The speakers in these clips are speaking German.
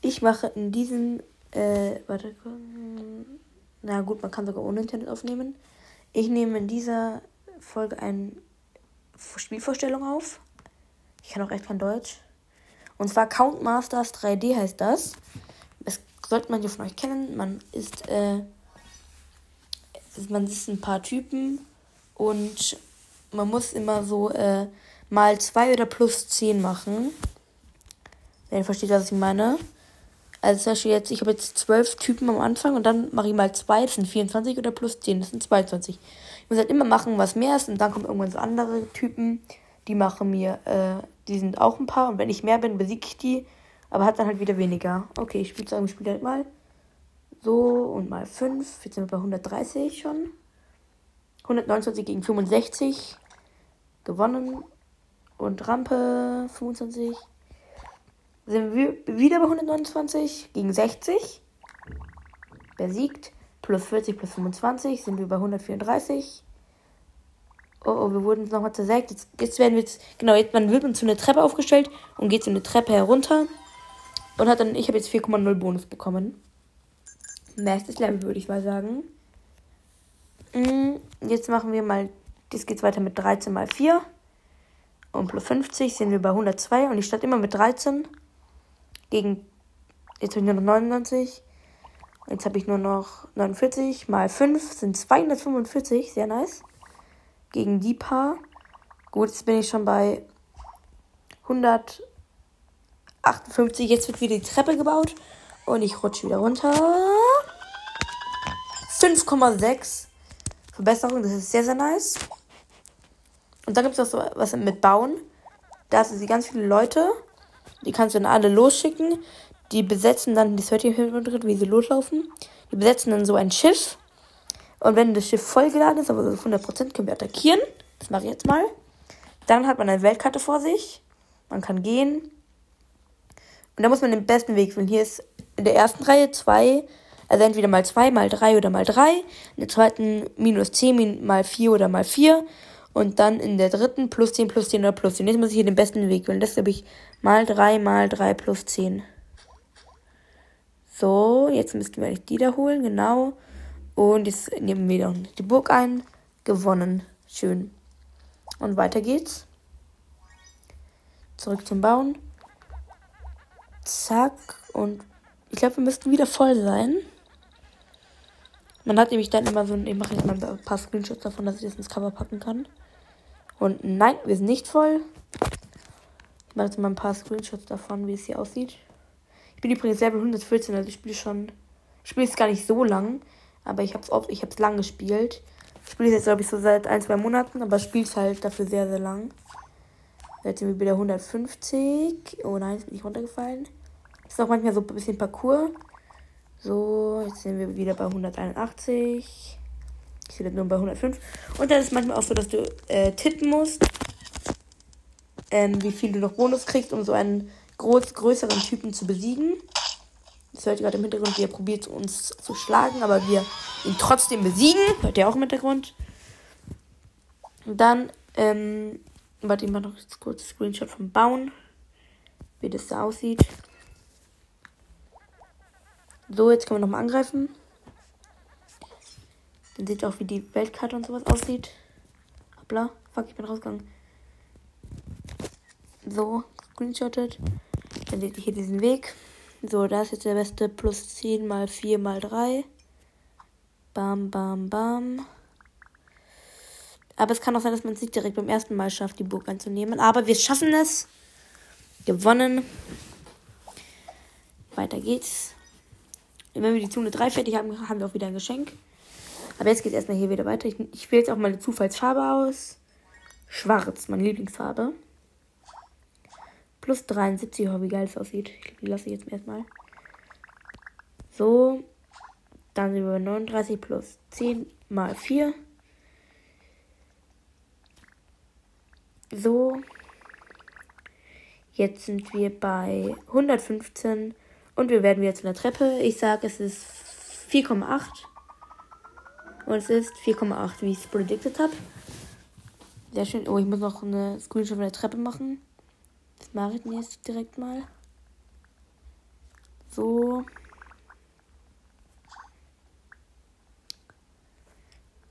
Ich mache in diesem, äh, warte, na gut, man kann sogar ohne Internet aufnehmen. Ich nehme in dieser Folge eine Spielvorstellung auf. Ich kann auch echt kein Deutsch. Und zwar Count Masters 3D heißt das. Das sollte man ja von euch kennen. Man ist, äh, man ist ein paar Typen und man muss immer so äh, mal 2 oder plus 10 machen. Wenn ihr versteht, was ich meine. Also zum Beispiel jetzt, ich habe jetzt 12 Typen am Anfang und dann mache ich mal 2, das sind 24 oder plus 10, das sind 22. Ich muss halt immer machen, was mehr ist und dann kommen irgendwann so andere Typen, die machen mir, äh, die sind auch ein paar und wenn ich mehr bin, besiege ich die, aber hat dann halt wieder weniger. Okay, ich spiele sagen, ich spiele halt mal so und mal 5, jetzt sind wir bei 130 schon. 129 gegen 65 gewonnen und Rampe 25 sind wir wieder bei 129 gegen 60 besiegt plus 40 plus 25 sind wir bei 134 oh, oh wir wurden nochmal zersägt. Jetzt, jetzt werden wir jetzt genau jetzt man wird man zu einer Treppe aufgestellt und geht so eine Treppe herunter. Und hat dann ich habe jetzt 4,0 Bonus bekommen. Nächstes Level würde ich mal sagen. Mm, jetzt machen wir mal das geht weiter mit 13 mal 4 und plus 50 sind wir bei 102 und ich starte immer mit 13 gegen jetzt habe ich nur noch 99 jetzt habe ich nur noch 49 mal 5 sind 245 sehr nice gegen die Paar. Gut jetzt bin ich schon bei 158 jetzt wird wieder die Treppe gebaut und ich rutsche wieder runter. 5,6 Verbesserung das ist sehr sehr nice und dann gibt es auch so was mit Bauen. Da sind sie ganz viele Leute. Die kannst du dann alle losschicken. Die besetzen dann, das hört ihr im wie sie loslaufen. Die besetzen dann so ein Schiff. Und wenn das Schiff vollgeladen ist, aber so 100% können wir attackieren. Das mache ich jetzt mal. Dann hat man eine Weltkarte vor sich. Man kann gehen. Und da muss man den besten Weg wählen. Hier ist in der ersten Reihe zwei, also entweder mal zwei, mal drei oder mal drei. In der zweiten minus zehn, mal vier oder mal vier. Und dann in der dritten plus 10 plus 10 oder plus 10. Jetzt muss ich hier den besten Weg wählen. Das habe ich mal 3 mal 3 plus 10. So, jetzt müssten wir die da holen, genau. Und jetzt nehmen wir dann die Burg ein. Gewonnen. Schön. Und weiter geht's. Zurück zum Bauen. Zack. Und ich glaube, wir müssten wieder voll sein. Man hat nämlich dann immer so ein. Ich mache jetzt mal ein paar Screenshots davon, dass ich das ins Cover packen kann. Und nein, wir sind nicht voll. Ich mache jetzt mal ein paar Screenshots davon, wie es hier aussieht. Ich bin übrigens selber 114, also ich spiele schon. Ich spiele es gar nicht so lang, aber ich habe es ich habe es lang gespielt. Ich spiele es jetzt, glaube ich, so seit ein, zwei Monaten, aber spiele es halt dafür sehr, sehr lang. Jetzt sind wir wieder 150. Oh nein, jetzt bin ich runtergefallen. Ist auch manchmal so ein bisschen Parcours. So, jetzt sind wir wieder bei 181. Ich bin nur bei 105. Und dann ist es manchmal auch so, dass du äh, tippen musst, ähm, wie viel du noch Bonus kriegst, um so einen groß, größeren Typen zu besiegen. Das hört ihr gerade im Hintergrund, wie er probiert uns zu schlagen, aber wir ihn trotzdem besiegen. Hört ihr auch im Hintergrund. Und dann, ähm, warte, ich mache noch kurz ein Screenshot vom Bauen, wie das da aussieht. So, jetzt können wir nochmal angreifen. Dann seht ihr auch, wie die Weltkarte und sowas aussieht. Hoppla. Fuck, ich bin rausgegangen. So, screenshottet. Dann seht ihr hier diesen Weg. So, da ist jetzt der beste plus 10 mal 4 mal 3. Bam, bam, bam. Aber es kann auch sein, dass man es nicht direkt beim ersten Mal schafft, die Burg einzunehmen. Aber wir schaffen es. Gewonnen. Weiter geht's. Wenn wir die Zone 3 fertig haben, haben wir auch wieder ein Geschenk. Aber jetzt geht es erstmal hier wieder weiter. Ich, ich wähle jetzt auch mal eine Zufallsfarbe aus. Schwarz, meine Lieblingsfarbe. Plus 73, oh, wie geil es aussieht. Ich die lasse ich jetzt erstmal. So. Dann sind wir bei 39 plus 10 mal 4. So. Jetzt sind wir bei 115 und wir werden wieder zu einer Treppe. Ich sage, es ist 4,8. Und es ist 4,8, wie ich es predicted habe. Sehr schön. Oh, ich muss noch eine Screenshot von der Treppe machen. Das mache ich jetzt direkt mal. So.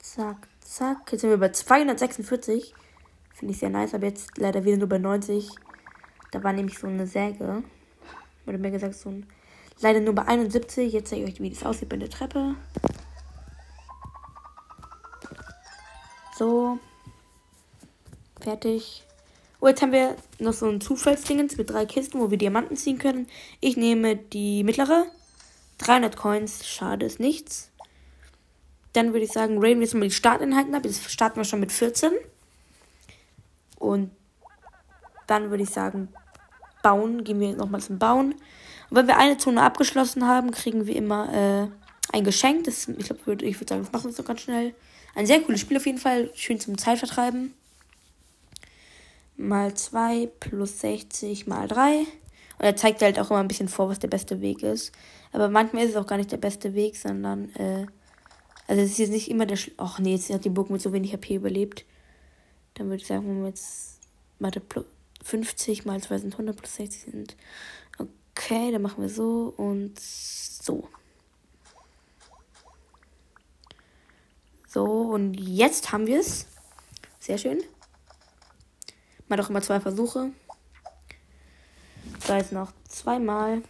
Zack, zack. Jetzt sind wir bei 246. Finde ich sehr nice, aber jetzt leider wieder nur bei 90. Da war nämlich so eine Säge. Oder mehr gesagt, so ein. Leider nur bei 71. Jetzt zeige ich euch, wie das aussieht bei der Treppe. So. Fertig. Oh, jetzt haben wir noch so ein Zufallsdingens mit drei Kisten, wo wir Diamanten ziehen können. Ich nehme die mittlere. 300 Coins. Schade ist nichts. Dann würde ich sagen, raiden wir jetzt mal die Startinhalten ab. Jetzt starten wir schon mit 14. Und dann würde ich sagen, bauen. Gehen wir nochmal zum Bauen. Und wenn wir eine Zone abgeschlossen haben, kriegen wir immer äh, ein Geschenk. Das, ich glaube, ich würde sagen, das machen wir so ganz schnell. Ein sehr cooles Spiel auf jeden Fall. Schön zum Zeitvertreiben. Mal 2 plus 60 mal 3. Und er zeigt halt auch immer ein bisschen vor, was der beste Weg ist. Aber manchmal ist es auch gar nicht der beste Weg, sondern, äh, also es ist jetzt nicht immer der, ach nee, jetzt hat die Burg mit so wenig HP überlebt. Dann würde ich sagen, wenn wir jetzt, warte, 50 mal 2 sind 100 plus 60 sind. Okay, dann machen wir so und so. So, und jetzt haben wir es. Sehr schön. Mal doch immer zwei Versuche. Da ist noch zweimal.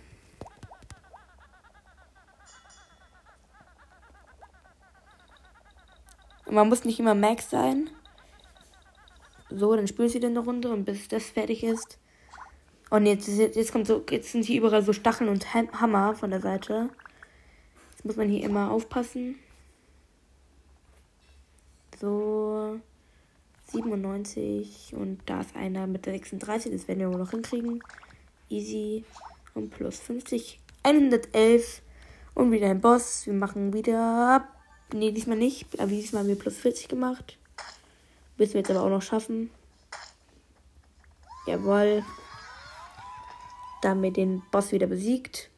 Und man muss nicht immer Max sein. So, dann spielst du wieder eine Runde und bis das fertig ist. Und jetzt, jetzt kommt so, jetzt sind hier überall so Stacheln und Hammer von der Seite. Jetzt muss man hier immer aufpassen. So 97 und da ist einer mit der 36, das werden wir wohl noch hinkriegen. Easy und plus 50, 111 und wieder ein Boss. Wir machen wieder, nee, diesmal nicht, aber diesmal haben wir plus 40 gemacht. Müssen wir jetzt aber auch noch schaffen. Jawohl. Da haben wir den Boss wieder besiegt.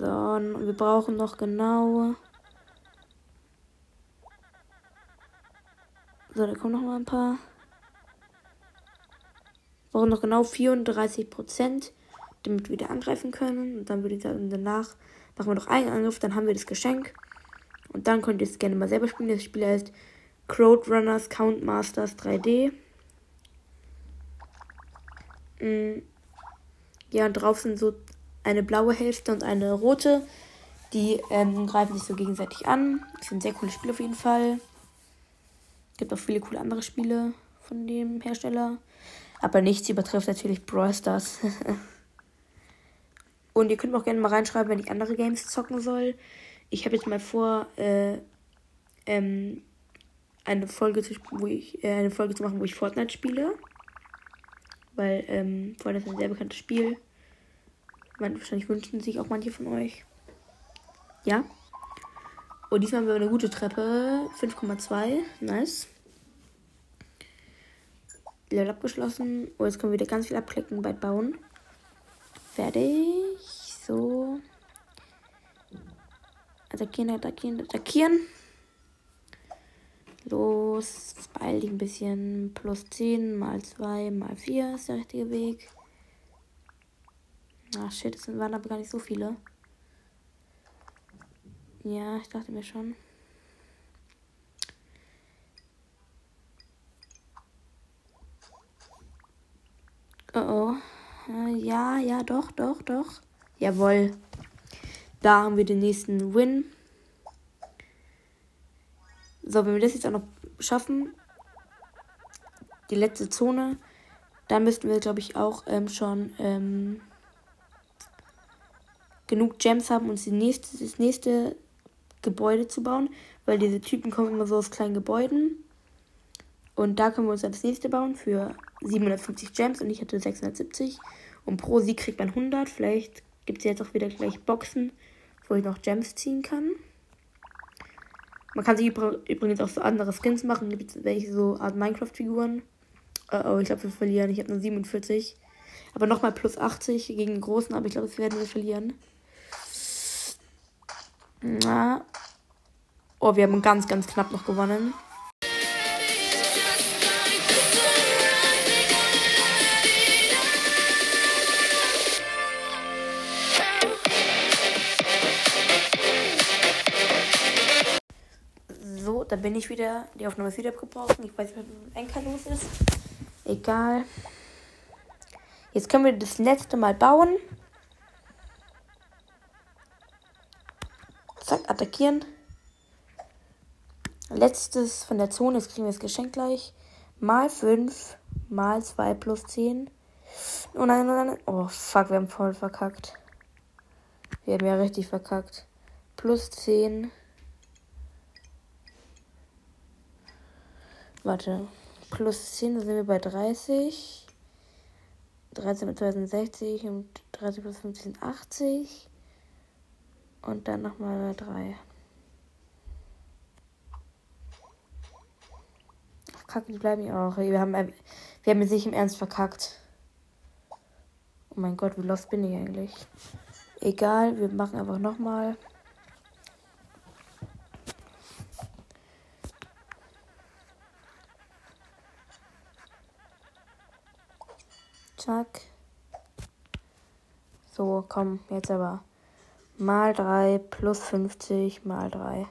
So, wir brauchen noch genau. So, da kommen noch mal ein paar. Wir brauchen noch genau 34 Prozent damit wir wieder angreifen können. Und dann würde ich sagen, danach machen wir noch einen Angriff, dann haben wir das Geschenk. Und dann könnt ihr es gerne mal selber spielen. Das Spiel heißt Crowd Runners Count Masters 3D. Mm. Ja, und drauf sind so eine blaue Hälfte und eine rote. Die ähm, greifen sich so gegenseitig an. Das ein sehr cooles Spiel auf jeden Fall. Gibt auch viele coole andere Spiele von dem Hersteller. Aber nichts übertrifft natürlich Brawl Stars. Und ihr könnt mir auch gerne mal reinschreiben, wenn ich andere Games zocken soll. Ich habe jetzt mal vor, äh, ähm, eine Folge zu, wo ich, äh, eine Folge zu machen, wo ich Fortnite spiele. Weil, ähm, Fortnite ist ein sehr bekanntes Spiel. Man, wahrscheinlich wünschen sich auch manche von euch. Ja. Und diesmal haben wir eine gute Treppe. 5,2. Nice. Level abgeschlossen. Oh, jetzt können wir wieder ganz viel abklicken bei Bauen. Fertig. So. Attackieren, attackieren, attackieren. Los, beeil dich ein bisschen. Plus 10 mal 2 mal 4 ist der richtige Weg. Ach shit, es waren aber gar nicht so viele. Ja, ich dachte mir schon. Oh oh. Äh, ja, ja, doch, doch, doch. Jawohl. Da haben wir den nächsten Win. So, wenn wir das jetzt auch noch schaffen, die letzte Zone, dann müssten wir, glaube ich, auch ähm, schon ähm, genug Gems haben, uns die nächste, das nächste Gebäude zu bauen, weil diese Typen kommen immer so aus kleinen Gebäuden. Und da können wir uns das nächste bauen für 750 Gems und ich hatte 670. Und pro Sieg kriegt man 100. Vielleicht gibt es jetzt auch wieder gleich Boxen, wo ich noch Gems ziehen kann. Man kann sich übrigens auch so andere Skins machen. Gibt welche so Art Minecraft-Figuren? Oh, oh, ich glaube, wir verlieren. Ich habe nur 47. Aber nochmal plus 80 gegen den Großen, aber ich glaube, das werden wir verlieren. Na. Oh, wir haben ganz, ganz knapp noch gewonnen. So, da bin ich wieder. Die Aufnahme ist wieder abgebrochen. Ich weiß nicht, was mit dem los ist. Egal. Jetzt können wir das letzte Mal bauen. Zack, attackieren. Letztes von der Zone. Jetzt kriegen wir das Geschenk gleich. Mal 5, mal 2 plus 10. Oh nein, oh nein, oh fuck, wir haben voll verkackt. Wir haben ja richtig verkackt. Plus 10. Warte. Plus 10, da sind wir bei 30. 13 mit 60 und 30 plus 15 80. Und dann nochmal 3. Ach, Kacke, die bleiben ja auch. Wir haben, wir haben sich im Ernst verkackt. Oh mein Gott, wie lost bin ich eigentlich? Egal, wir machen einfach nochmal. Zack. So, komm, jetzt aber. Mal 3 plus 50 mal 3.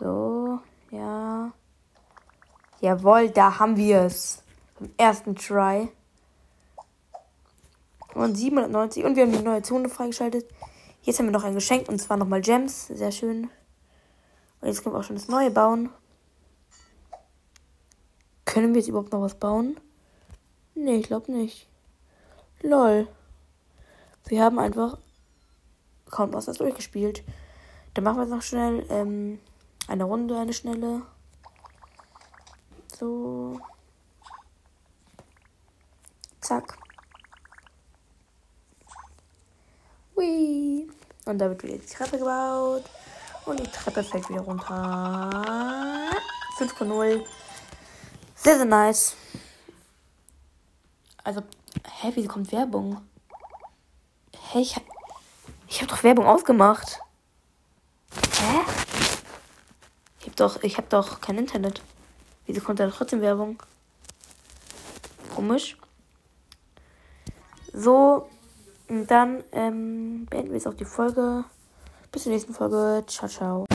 So, ja. Jawohl, da haben wir es. Im ersten Try. Und 790. Und wir haben die neue Zone freigeschaltet. Jetzt haben wir noch ein Geschenk und zwar nochmal Gems. Sehr schön. Und jetzt können wir auch schon das neue bauen. Können wir jetzt überhaupt noch was bauen? Nee, ich glaube nicht. Lol. Wir haben einfach kaum was das durchgespielt. Dann machen wir jetzt noch schnell ähm, eine Runde, eine schnelle. So. Zack. Hui. Und da wird wieder die Treppe gebaut. Und die Treppe fällt wieder runter. 5.0. Sehr, sehr nice. Also, hä, wieso kommt Werbung? Hä, ich ich hab doch Werbung ausgemacht. Hä? Ich hab doch, hab doch kein Internet. Wieso kommt da trotzdem Werbung? Komisch. So, und dann ähm, beenden wir jetzt auch die Folge. Bis zur nächsten Folge. Ciao, ciao.